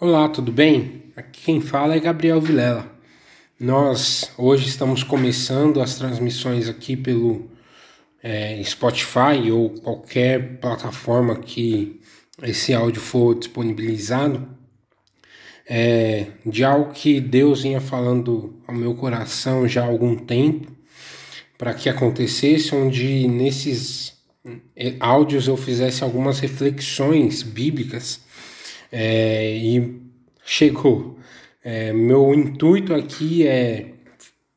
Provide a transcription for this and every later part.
Olá, tudo bem? Aqui quem fala é Gabriel Vilela. Nós hoje estamos começando as transmissões aqui pelo é, Spotify ou qualquer plataforma que esse áudio for disponibilizado, é, de algo que Deus vinha falando ao meu coração já há algum tempo para que acontecesse, onde nesses é, áudios eu fizesse algumas reflexões bíblicas é, e chegou. É, meu intuito aqui é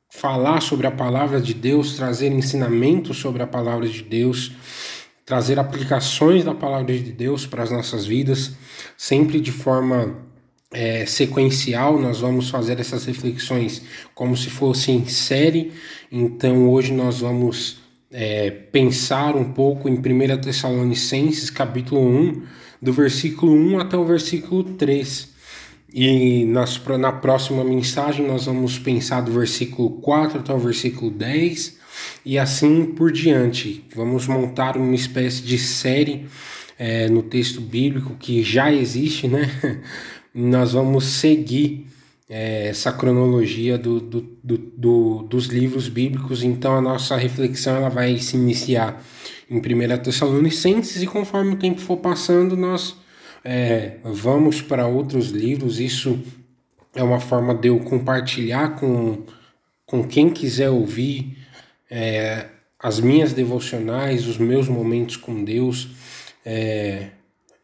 falar sobre a palavra de Deus, trazer ensinamentos sobre a palavra de Deus, trazer aplicações da palavra de Deus para as nossas vidas, sempre de forma é, sequencial. Nós vamos fazer essas reflexões como se fosse em série. Então hoje nós vamos é, pensar um pouco em 1 Tessalonicenses, capítulo 1, do versículo 1 até o versículo 3. E nas, na próxima mensagem nós vamos pensar do versículo 4 até o versículo 10 e assim por diante. Vamos montar uma espécie de série é, no texto bíblico que já existe, né? nós vamos seguir é, essa cronologia do, do, do, do, dos livros bíblicos. Então a nossa reflexão ela vai se iniciar em 1 Tessalonicenses e conforme o tempo for passando, nós é, vamos para outros livros. Isso é uma forma de eu compartilhar com, com quem quiser ouvir é, as minhas devocionais, os meus momentos com Deus. É,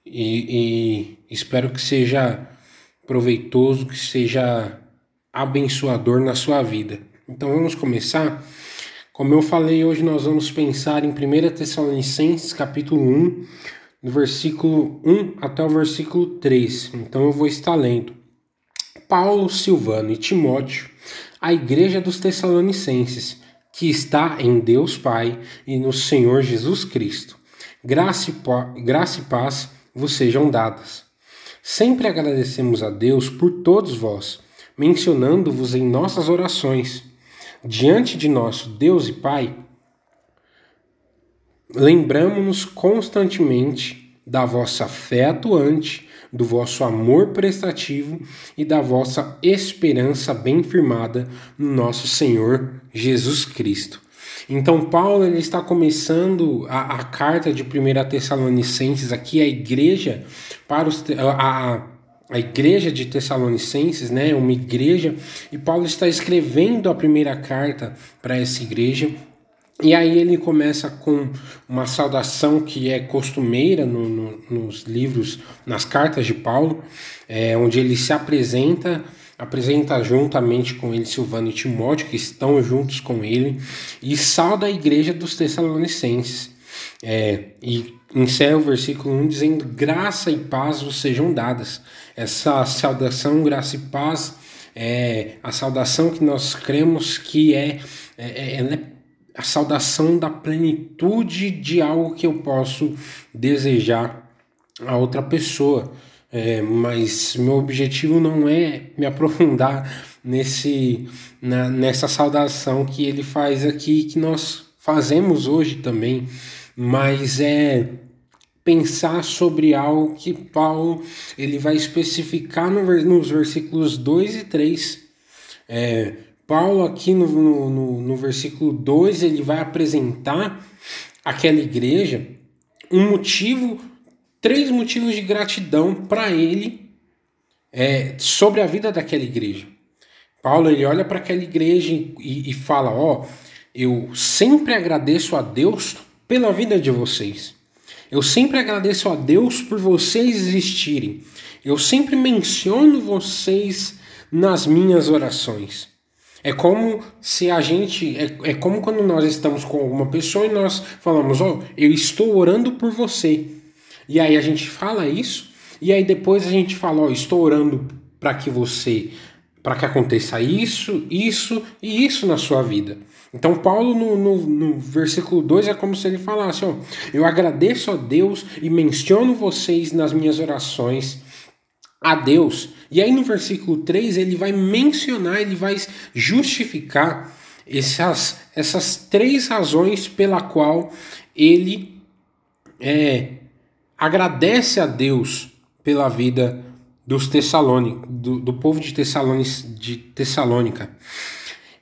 e, e espero que seja proveitoso, que seja abençoador na sua vida. Então vamos começar. Como eu falei, hoje nós vamos pensar em 1 Tessalonicenses, capítulo 1, do versículo 1 até o versículo 3. Então eu vou estar lendo. Paulo, Silvano e Timóteo, a igreja dos Tessalonicenses, que está em Deus Pai e no Senhor Jesus Cristo. Graça e, graça e paz vos sejam dadas. Sempre agradecemos a Deus por todos vós, mencionando-vos em nossas orações. Diante de nosso Deus e Pai, lembramos-nos constantemente da vossa fé atuante, do vosso amor prestativo e da vossa esperança bem firmada no nosso Senhor Jesus Cristo. Então Paulo ele está começando a, a carta de 1 Tessalonicenses aqui, a igreja para os, a, a igreja de Tessalonicenses, né, uma igreja, e Paulo está escrevendo a primeira carta para essa igreja. E aí ele começa com uma saudação que é costumeira no, no, nos livros, nas cartas de Paulo, é, onde ele se apresenta apresenta juntamente com ele Silvano e Timóteo, que estão juntos com ele, e sauda a igreja dos Tessalonicenses. É, e encerra o versículo 1 dizendo: Graça e paz vos sejam dadas. Essa saudação, graça e paz, é a saudação que nós cremos que é, é, é, é a saudação da plenitude de algo que eu posso desejar a outra pessoa é, mas meu objetivo não é me aprofundar nesse na, nessa saudação que ele faz aqui que nós fazemos hoje também, mas é pensar sobre algo que Paulo ele vai especificar no, nos versículos 2 e 3. É, Paulo aqui no, no, no versículo 2 ele vai apresentar aquela igreja um motivo três motivos de gratidão para ele é, sobre a vida daquela igreja. Paulo ele olha para aquela igreja e, e fala: Ó, oh, eu sempre agradeço a Deus pela vida de vocês. Eu sempre agradeço a Deus por vocês existirem. Eu sempre menciono vocês nas minhas orações. É como se a gente. É, é como quando nós estamos com alguma pessoa e nós falamos: Ó, oh, eu estou orando por você. E aí a gente fala isso, e aí depois a gente fala, ó, estou orando para que você, para que aconteça isso, isso e isso na sua vida. Então Paulo no, no, no, versículo 2 é como se ele falasse, ó, eu agradeço a Deus e menciono vocês nas minhas orações a Deus. E aí no versículo 3 ele vai mencionar, ele vai justificar essas, essas três razões pela qual ele é, agradece a Deus pela vida dos Tessalônica, do, do povo de, de Tessalônica.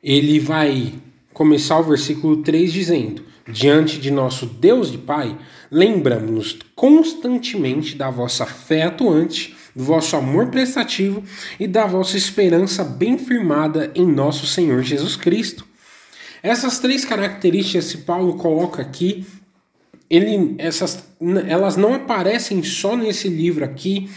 Ele vai começar o versículo 3 dizendo: Diante de nosso Deus e Pai, lembramos-nos constantemente da vossa fé atuante, do vosso amor prestativo e da vossa esperança bem firmada em nosso Senhor Jesus Cristo. Essas três características que Paulo coloca aqui ele, essas, elas não aparecem só nesse livro aqui.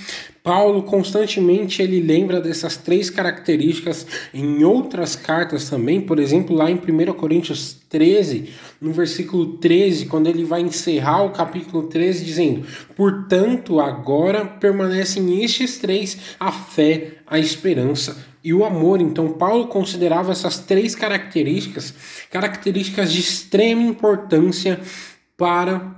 Paulo constantemente ele lembra dessas três características em outras cartas também, por exemplo, lá em 1 Coríntios 13, no versículo 13, quando ele vai encerrar o capítulo 13, dizendo: Portanto, agora permanecem estes três: a fé, a esperança e o amor. Então, Paulo considerava essas três características características de extrema importância para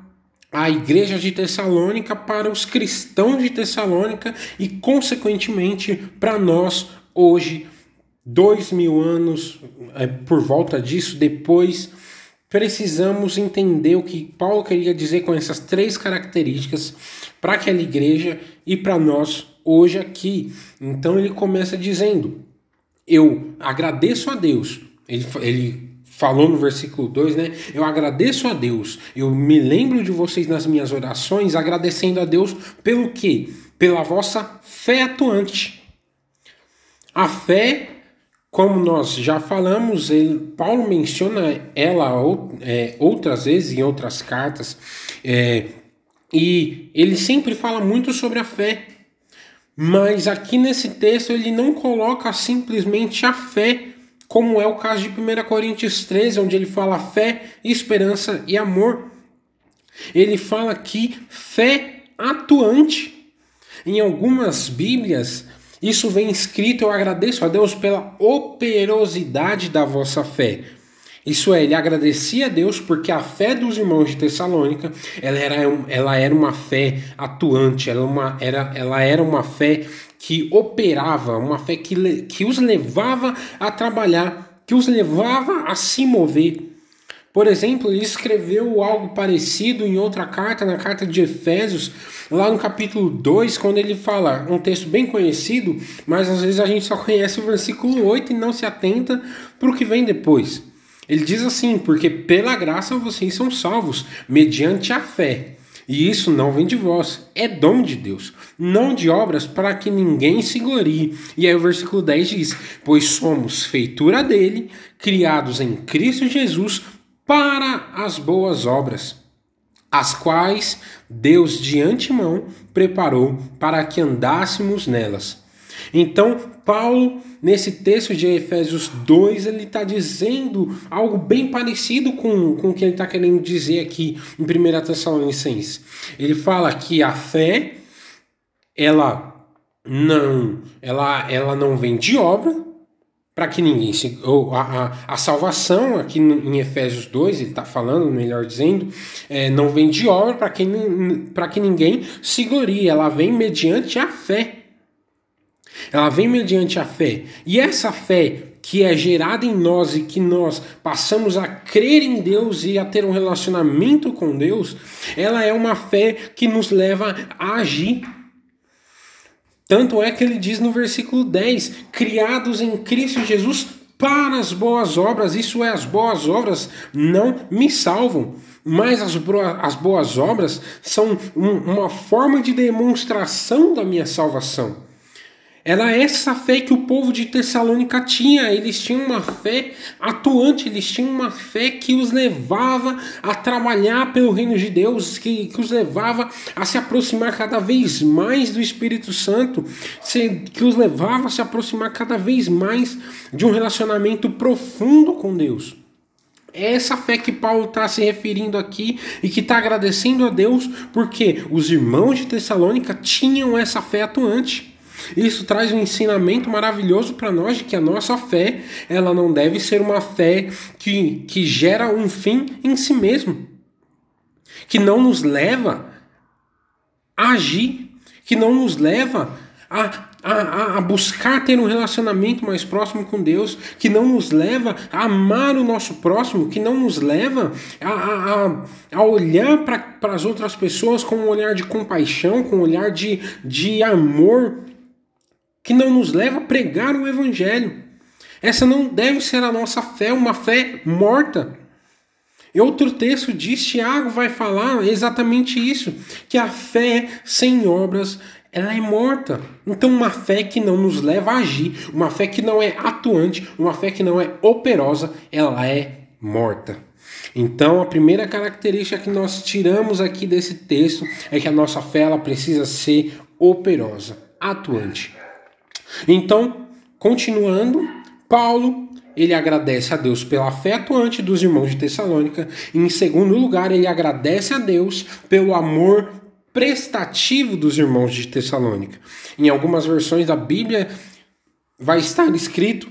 a igreja de Tessalônica, para os cristãos de Tessalônica e, consequentemente, para nós hoje, dois mil anos é, por volta disso, depois, precisamos entender o que Paulo queria dizer com essas três características para aquela igreja e para nós hoje aqui. Então ele começa dizendo: Eu agradeço a Deus. Ele, ele falou no versículo 2, né? Eu agradeço a Deus. Eu me lembro de vocês nas minhas orações, agradecendo a Deus pelo quê? Pela vossa fé atuante. A fé, como nós já falamos, ele, Paulo menciona ela é, outras vezes em outras cartas, é, e ele sempre fala muito sobre a fé. Mas aqui nesse texto ele não coloca simplesmente a fé como é o caso de 1 Coríntios 13, onde ele fala fé, esperança e amor. Ele fala aqui fé atuante. Em algumas Bíblias, isso vem escrito: Eu agradeço a Deus pela operosidade da vossa fé. Isso é, ele agradecia a Deus porque a fé dos irmãos de Tessalônica ela era, ela era uma fé atuante, ela, uma, era, ela era uma fé que operava, uma fé que, que os levava a trabalhar, que os levava a se mover. Por exemplo, ele escreveu algo parecido em outra carta, na carta de Efésios, lá no capítulo 2, quando ele fala, um texto bem conhecido, mas às vezes a gente só conhece o versículo 8 e não se atenta para o que vem depois. Ele diz assim: Porque pela graça vocês são salvos, mediante a fé. E isso não vem de vós, é dom de Deus, não de obras para que ninguém se glorie. E aí o versículo 10 diz: Pois somos feitura dele, criados em Cristo Jesus para as boas obras, as quais Deus de antemão preparou para que andássemos nelas. Então, Paulo, nesse texto de Efésios 2, ele está dizendo algo bem parecido com, com o que ele está querendo dizer aqui em 1 Tessalonicenses. Ele fala que a fé, ela não, ela, ela não vem de obra, para que ninguém se. Ou a, a, a, salvação, aqui em Efésios 2, ele está falando, melhor dizendo, é, não vem de obra para que, que ninguém se glorie, ela vem mediante a fé. Ela vem mediante a fé. E essa fé que é gerada em nós e que nós passamos a crer em Deus e a ter um relacionamento com Deus, ela é uma fé que nos leva a agir. Tanto é que ele diz no versículo 10: criados em Cristo Jesus para as boas obras, isso é, as boas obras não me salvam, mas as, as boas obras são um, uma forma de demonstração da minha salvação. Era essa fé que o povo de Tessalônica tinha. Eles tinham uma fé atuante, eles tinham uma fé que os levava a trabalhar pelo reino de Deus, que, que os levava a se aproximar cada vez mais do Espírito Santo, que os levava a se aproximar cada vez mais de um relacionamento profundo com Deus. É essa fé que Paulo está se referindo aqui e que está agradecendo a Deus porque os irmãos de Tessalônica tinham essa fé atuante. Isso traz um ensinamento maravilhoso para nós de que a nossa fé, ela não deve ser uma fé que, que gera um fim em si mesmo, que não nos leva a agir, que não nos leva a, a, a, buscar ter um relacionamento mais próximo com Deus, que não nos leva a amar o nosso próximo, que não nos leva a, a, a olhar para as outras pessoas com um olhar de compaixão, com um olhar de, de amor que não nos leva a pregar o evangelho. Essa não deve ser a nossa fé, uma fé morta. E outro texto diz, Tiago vai falar exatamente isso, que a fé sem obras ela é morta. Então, uma fé que não nos leva a agir, uma fé que não é atuante, uma fé que não é operosa, ela é morta. Então, a primeira característica que nós tiramos aqui desse texto é que a nossa fé ela precisa ser operosa, atuante. Então, continuando, Paulo ele agradece a Deus pela fé atuante dos irmãos de Tessalônica. E, em segundo lugar, ele agradece a Deus pelo amor prestativo dos irmãos de Tessalônica. Em algumas versões da Bíblia vai estar escrito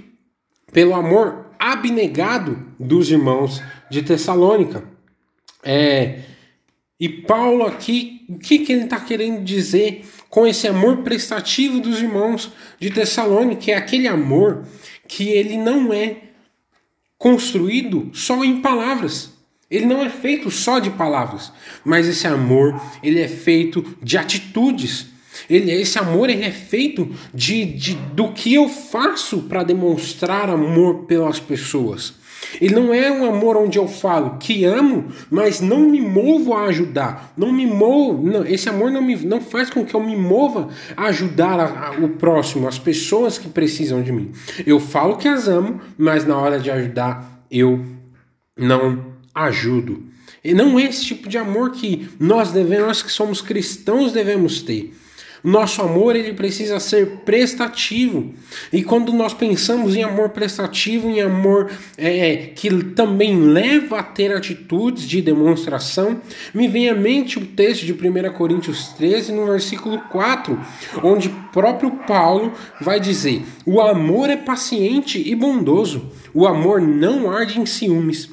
pelo amor abnegado dos irmãos de Tessalônica. É, e Paulo aqui, o que, que ele está querendo dizer com esse amor prestativo dos irmãos de Tessalônica? Que é aquele amor que ele não é construído só em palavras. Ele não é feito só de palavras, mas esse amor, ele é feito de atitudes. Ele, esse amor ele é feito de, de do que eu faço para demonstrar amor pelas pessoas. Ele não é um amor onde eu falo que amo, mas não me movo a ajudar. Não me movo, não, esse amor não, me, não faz com que eu me mova a ajudar a, a, o próximo, as pessoas que precisam de mim. Eu falo que as amo, mas na hora de ajudar eu não ajudo. E não é esse tipo de amor que nós devemos, nós que somos cristãos devemos ter. Nosso amor ele precisa ser prestativo. E quando nós pensamos em amor prestativo, em amor é, que também leva a ter atitudes de demonstração, me vem à mente o texto de 1 Coríntios 13, no versículo 4, onde próprio Paulo vai dizer: O amor é paciente e bondoso, o amor não arde em ciúmes,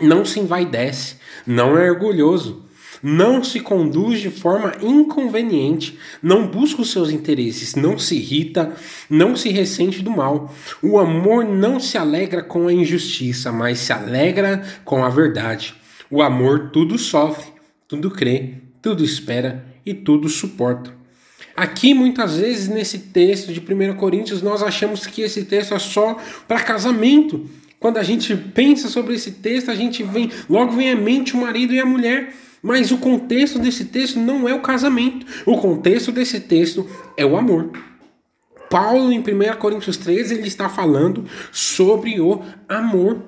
não se envaidece, não é orgulhoso não se conduz de forma inconveniente, não busca os seus interesses, não se irrita, não se ressente do mal. O amor não se alegra com a injustiça, mas se alegra com a verdade. O amor tudo sofre, tudo crê, tudo espera e tudo suporta. Aqui, muitas vezes, nesse texto de 1 Coríntios, nós achamos que esse texto é só para casamento. Quando a gente pensa sobre esse texto, a gente vem, logo vem à mente o marido e a mulher. Mas o contexto desse texto não é o casamento. O contexto desse texto é o amor. Paulo, em 1 Coríntios 13, ele está falando sobre o amor.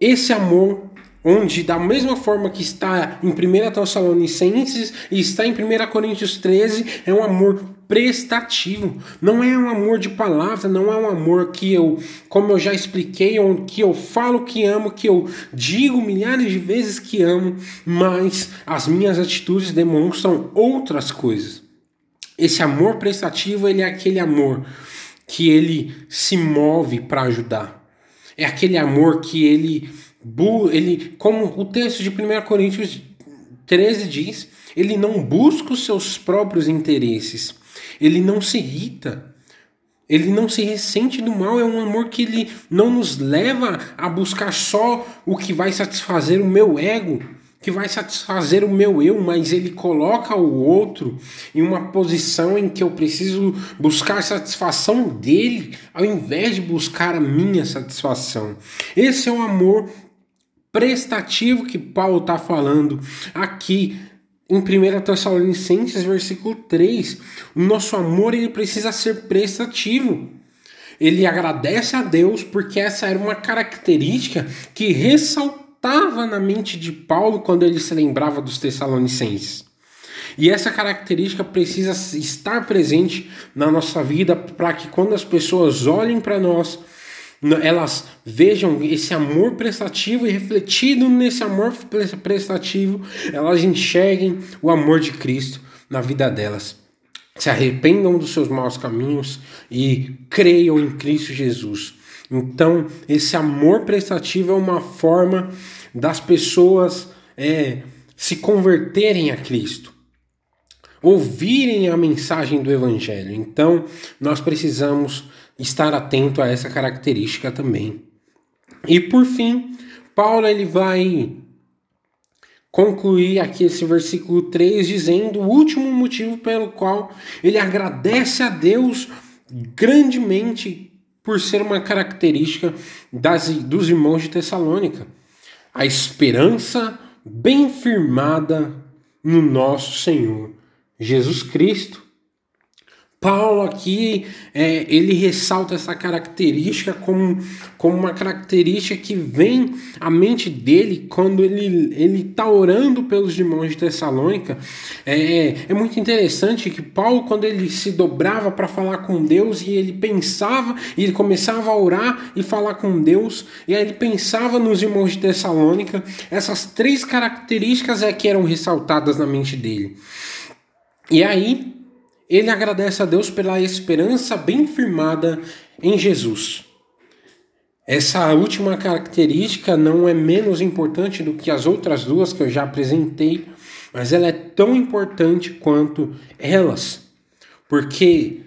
Esse amor, onde, da mesma forma que está em 1 Tessalonicenses e está em 1 Coríntios 13, é um amor prestativo. Não é um amor de palavra, não é um amor que eu, como eu já expliquei, que eu falo que amo, que eu digo milhares de vezes que amo, mas as minhas atitudes demonstram outras coisas. Esse amor prestativo, ele é aquele amor que ele se move para ajudar. É aquele amor que ele ele, como o texto de 1 Coríntios 13 diz, ele não busca os seus próprios interesses, ele não se irrita, ele não se ressente do mal, é um amor que ele não nos leva a buscar só o que vai satisfazer o meu ego, que vai satisfazer o meu eu, mas ele coloca o outro em uma posição em que eu preciso buscar a satisfação dele, ao invés de buscar a minha satisfação. Esse é o amor prestativo que Paulo está falando aqui em 1 Tessalonicenses, versículo 3, o nosso amor ele precisa ser prestativo. Ele agradece a Deus porque essa era uma característica que ressaltava na mente de Paulo quando ele se lembrava dos Tessalonicenses. E essa característica precisa estar presente na nossa vida para que quando as pessoas olhem para nós, elas vejam esse amor prestativo e refletido nesse amor prestativo, elas enxerguem o amor de Cristo na vida delas. Se arrependam dos seus maus caminhos e creiam em Cristo Jesus. Então, esse amor prestativo é uma forma das pessoas é, se converterem a Cristo, ouvirem a mensagem do Evangelho. Então, nós precisamos estar atento a essa característica também. E por fim, Paulo ele vai concluir aqui esse versículo 3 dizendo o último motivo pelo qual ele agradece a Deus grandemente por ser uma característica das, dos irmãos de Tessalônica. A esperança bem firmada no nosso Senhor Jesus Cristo. Paulo aqui é, ele ressalta essa característica como, como uma característica que vem à mente dele quando ele ele está orando pelos irmãos de Tessalônica. É, é muito interessante que Paulo, quando ele se dobrava para falar com Deus e ele pensava, e ele começava a orar e falar com Deus, e aí ele pensava nos irmãos de Tessalônica, essas três características é que eram ressaltadas na mente dele. E aí ele agradece a Deus pela esperança bem firmada em Jesus. Essa última característica não é menos importante do que as outras duas que eu já apresentei, mas ela é tão importante quanto elas, porque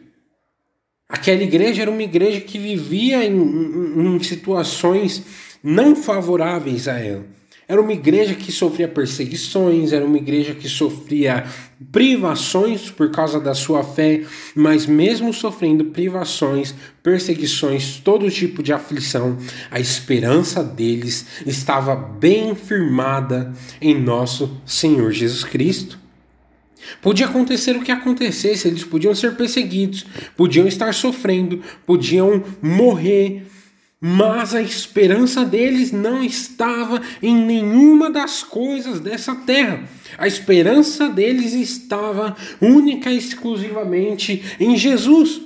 aquela igreja era uma igreja que vivia em, em, em situações não favoráveis a ela. Era uma igreja que sofria perseguições, era uma igreja que sofria privações por causa da sua fé, mas mesmo sofrendo privações, perseguições, todo tipo de aflição, a esperança deles estava bem firmada em nosso Senhor Jesus Cristo. Podia acontecer o que acontecesse, eles podiam ser perseguidos, podiam estar sofrendo, podiam morrer, mas a esperança deles não estava em nenhuma das coisas dessa terra. A esperança deles estava única e exclusivamente em Jesus.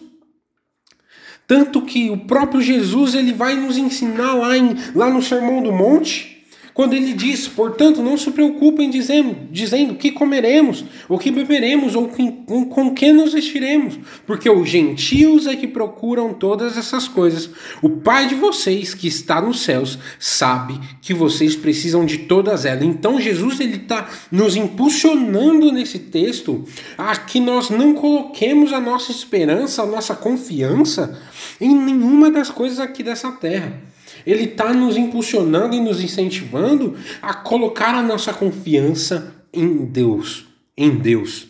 Tanto que o próprio Jesus ele vai nos ensinar lá, em, lá no Sermão do Monte quando ele diz, portanto, não se preocupem dizendo, dizendo que comeremos, ou que beberemos, ou com, com que nos vestiremos, porque os gentios é que procuram todas essas coisas. O Pai de vocês, que está nos céus, sabe que vocês precisam de todas elas. Então Jesus ele está nos impulsionando nesse texto a que nós não coloquemos a nossa esperança, a nossa confiança em nenhuma das coisas aqui dessa terra. Ele está nos impulsionando e nos incentivando a colocar a nossa confiança em Deus, em Deus.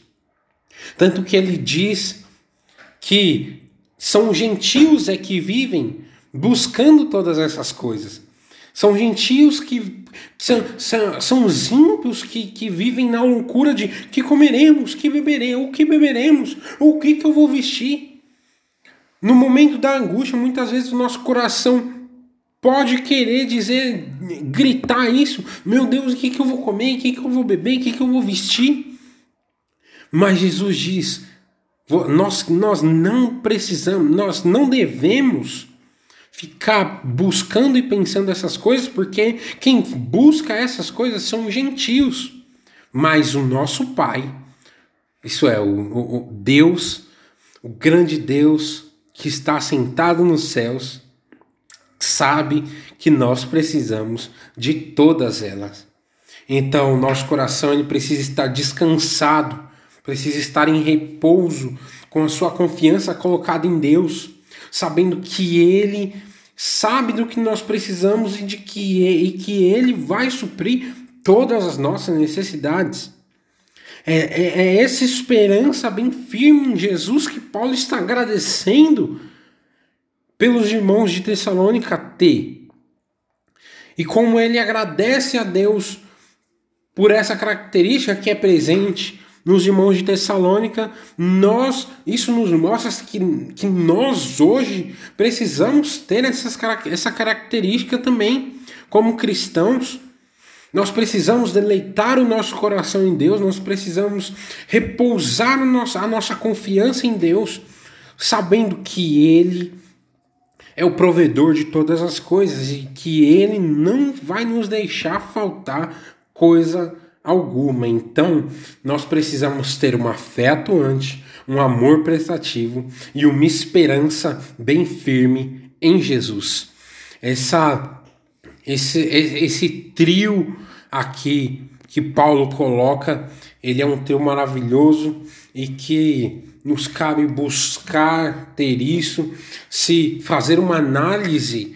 Tanto que ele diz que são gentios é que vivem buscando todas essas coisas. São gentios que são, são, são os ímpios que, que vivem na loucura de que comeremos, que beberemos, o que beberemos, o que, que eu vou vestir. No momento da angústia, muitas vezes o nosso coração pode querer dizer, gritar isso, meu Deus, o que, que eu vou comer, o que, que eu vou beber, o que, que eu vou vestir. Mas Jesus diz: nós, nós não precisamos, nós não devemos ficar buscando e pensando essas coisas, porque quem busca essas coisas são gentios. Mas o nosso Pai, isso é, o, o Deus, o grande Deus que está sentado nos céus, sabe que nós precisamos de todas elas. Então, nosso coração ele precisa estar descansado, precisa estar em repouso, com a sua confiança colocada em Deus, sabendo que Ele sabe do que nós precisamos e de que, e que Ele vai suprir todas as nossas necessidades. É, é, é essa esperança bem firme em Jesus que Paulo está agradecendo pelos irmãos de Tessalônica T. E como ele agradece a Deus por essa característica que é presente nos irmãos de Tessalônica, nós, isso nos mostra que, que nós hoje precisamos ter essas, essa característica também, como cristãos. Nós precisamos deleitar o nosso coração em Deus, nós precisamos repousar a nossa, a nossa confiança em Deus, sabendo que Ele é o provedor de todas as coisas e que ele não vai nos deixar faltar coisa alguma. Então, nós precisamos ter uma fé atuante, um amor prestativo e uma esperança bem firme em Jesus. Essa esse esse trio aqui que Paulo coloca, ele é um trio maravilhoso e que nos cabe buscar ter isso, se fazer uma análise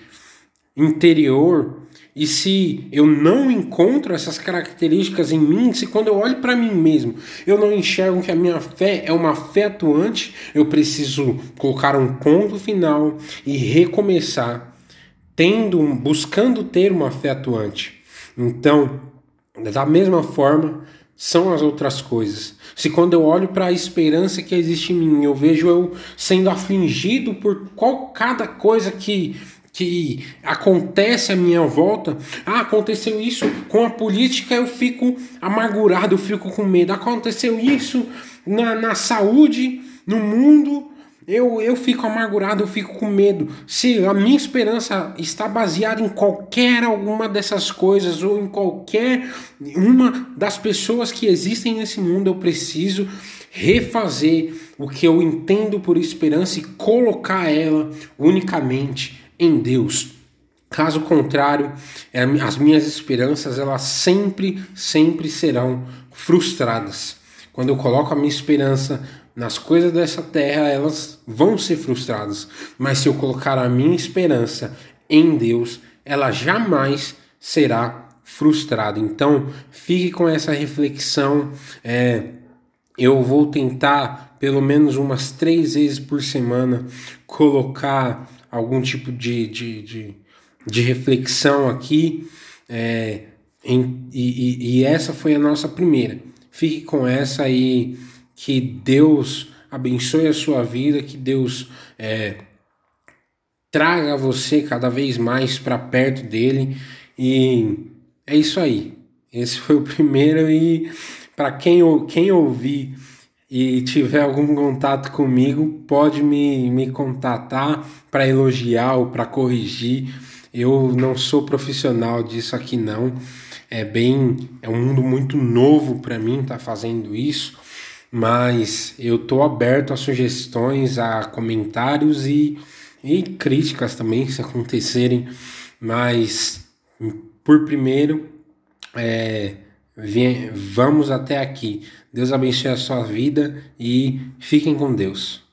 interior E se eu não encontro essas características em mim, se quando eu olho para mim mesmo, eu não enxergo que a minha fé é uma fé atuante, eu preciso colocar um ponto final e recomeçar, tendo, buscando ter uma fé atuante. Então, da mesma forma, são as outras coisas. Se quando eu olho para a esperança que existe em mim, eu vejo eu sendo afligido por qual cada coisa que que acontece à minha volta, ah, aconteceu isso com a política, eu fico amargurado, eu fico com medo. Aconteceu isso na, na saúde, no mundo, eu, eu fico amargurado, eu fico com medo. Se a minha esperança está baseada em qualquer alguma dessas coisas ou em qualquer uma das pessoas que existem nesse mundo, eu preciso refazer o que eu entendo por esperança e colocar ela unicamente em Deus. Caso contrário, é, as minhas esperanças elas sempre, sempre serão frustradas. Quando eu coloco a minha esperança nas coisas dessa terra, elas vão ser frustradas. Mas se eu colocar a minha esperança em Deus, ela jamais será frustrada. Então, fique com essa reflexão. É, eu vou tentar, pelo menos umas três vezes por semana, colocar algum tipo de, de, de, de reflexão aqui. É, em, e, e, essa foi a nossa primeira. Fique com essa aí, que Deus abençoe a sua vida, que Deus é, traga você cada vez mais para perto dele. E é isso aí. Esse foi o primeiro. E para quem, quem ouvir e tiver algum contato comigo, pode me, me contatar para elogiar ou para corrigir. Eu não sou profissional disso aqui não. É bem, é um mundo muito novo para mim estar tá fazendo isso, mas eu tô aberto a sugestões, a comentários e, e críticas também se acontecerem. Mas por primeiro, é, vamos até aqui. Deus abençoe a sua vida e fiquem com Deus.